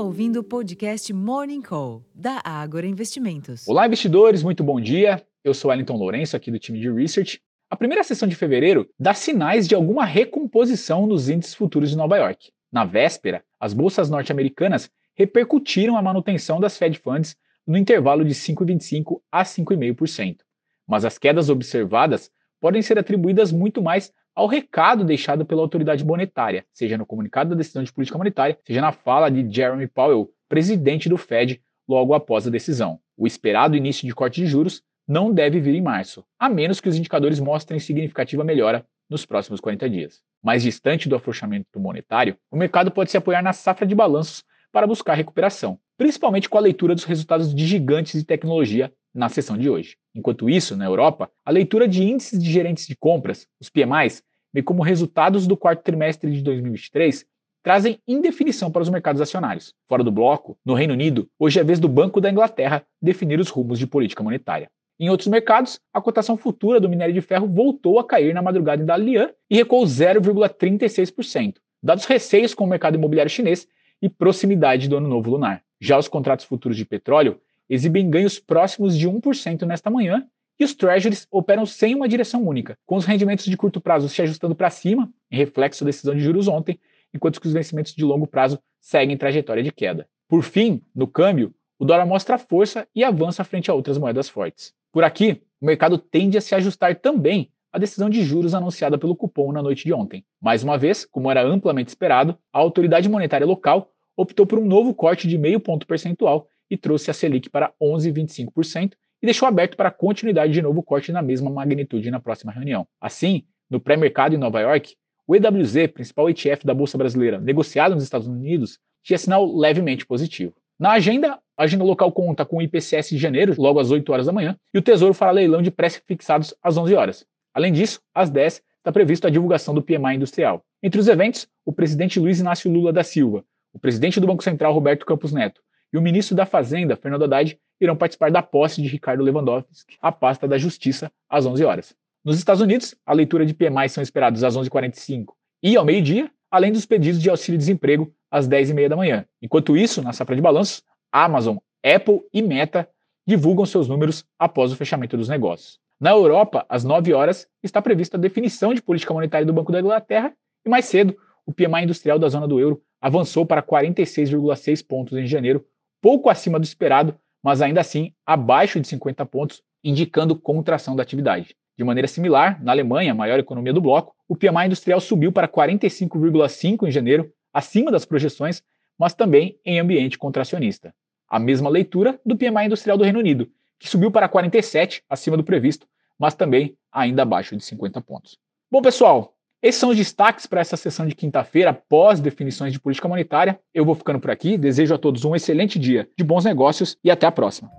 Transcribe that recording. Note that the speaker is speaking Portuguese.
está ouvindo o podcast Morning Call, da Ágora Investimentos. Olá, investidores, muito bom dia. Eu sou Wellington Lourenço, aqui do time de Research. A primeira sessão de fevereiro dá sinais de alguma recomposição nos índices futuros de Nova York. Na véspera, as bolsas norte-americanas repercutiram a manutenção das Fed Funds no intervalo de 5,25% a 5,5%. Mas as quedas observadas podem ser atribuídas muito mais ao recado deixado pela autoridade monetária, seja no comunicado da decisão de política monetária, seja na fala de Jeremy Powell, presidente do Fed, logo após a decisão. O esperado início de corte de juros não deve vir em março, a menos que os indicadores mostrem significativa melhora nos próximos 40 dias. Mais distante do afrouxamento monetário, o mercado pode se apoiar na safra de balanços para buscar recuperação, principalmente com a leitura dos resultados de gigantes de tecnologia na sessão de hoje. Enquanto isso, na Europa, a leitura de índices de gerentes de compras, os PMIs, bem como resultados do quarto trimestre de 2023, trazem indefinição para os mercados acionários. Fora do bloco, no Reino Unido, hoje é vez do Banco da Inglaterra definir os rumos de política monetária. Em outros mercados, a cotação futura do minério de ferro voltou a cair na madrugada em Dalian e recuou 0,36%, dados receios com o mercado imobiliário chinês e proximidade do ano novo lunar. Já os contratos futuros de petróleo exibem ganhos próximos de 1% nesta manhã e os treasuries operam sem uma direção única, com os rendimentos de curto prazo se ajustando para cima, em reflexo da decisão de juros ontem, enquanto que os vencimentos de longo prazo seguem trajetória de queda. Por fim, no câmbio, o dólar mostra força e avança frente a outras moedas fortes. Por aqui, o mercado tende a se ajustar também à decisão de juros anunciada pelo cupom na noite de ontem. Mais uma vez, como era amplamente esperado, a autoridade monetária local optou por um novo corte de meio ponto percentual e trouxe a Selic para 11,25% e deixou aberto para continuidade de novo corte na mesma magnitude na próxima reunião. Assim, no pré-mercado em Nova York, o EWZ, principal ETF da Bolsa Brasileira, negociado nos Estados Unidos, tinha sinal levemente positivo. Na agenda, a agenda local conta com o IPCS de janeiro, logo às 8 horas da manhã, e o Tesouro fará leilão de pré-fixados às 11 horas. Além disso, às 10 está previsto a divulgação do PMI industrial. Entre os eventos, o presidente Luiz Inácio Lula da Silva, o presidente do Banco Central Roberto Campos Neto e o ministro da Fazenda Fernando Haddad irão participar da posse de Ricardo Lewandowski à pasta da Justiça às 11 horas. Nos Estados Unidos, a leitura de PMI são esperados às 11h45 e ao meio-dia, além dos pedidos de auxílio-desemprego às 10h30 da manhã. Enquanto isso, na safra de balanços, Amazon, Apple e Meta divulgam seus números após o fechamento dos negócios. Na Europa, às 9 horas, está prevista a definição de política monetária do Banco da Inglaterra e mais cedo, o PMI industrial da zona do euro avançou para 46,6 pontos em janeiro, pouco acima do esperado mas ainda assim abaixo de 50 pontos, indicando contração da atividade. De maneira similar, na Alemanha, maior economia do bloco, o PMI industrial subiu para 45,5 em janeiro, acima das projeções, mas também em ambiente contracionista. A mesma leitura do PMI industrial do Reino Unido, que subiu para 47, acima do previsto, mas também ainda abaixo de 50 pontos. Bom, pessoal, esses são os destaques para essa sessão de quinta-feira, após definições de política monetária. Eu vou ficando por aqui, desejo a todos um excelente dia de bons negócios e até a próxima.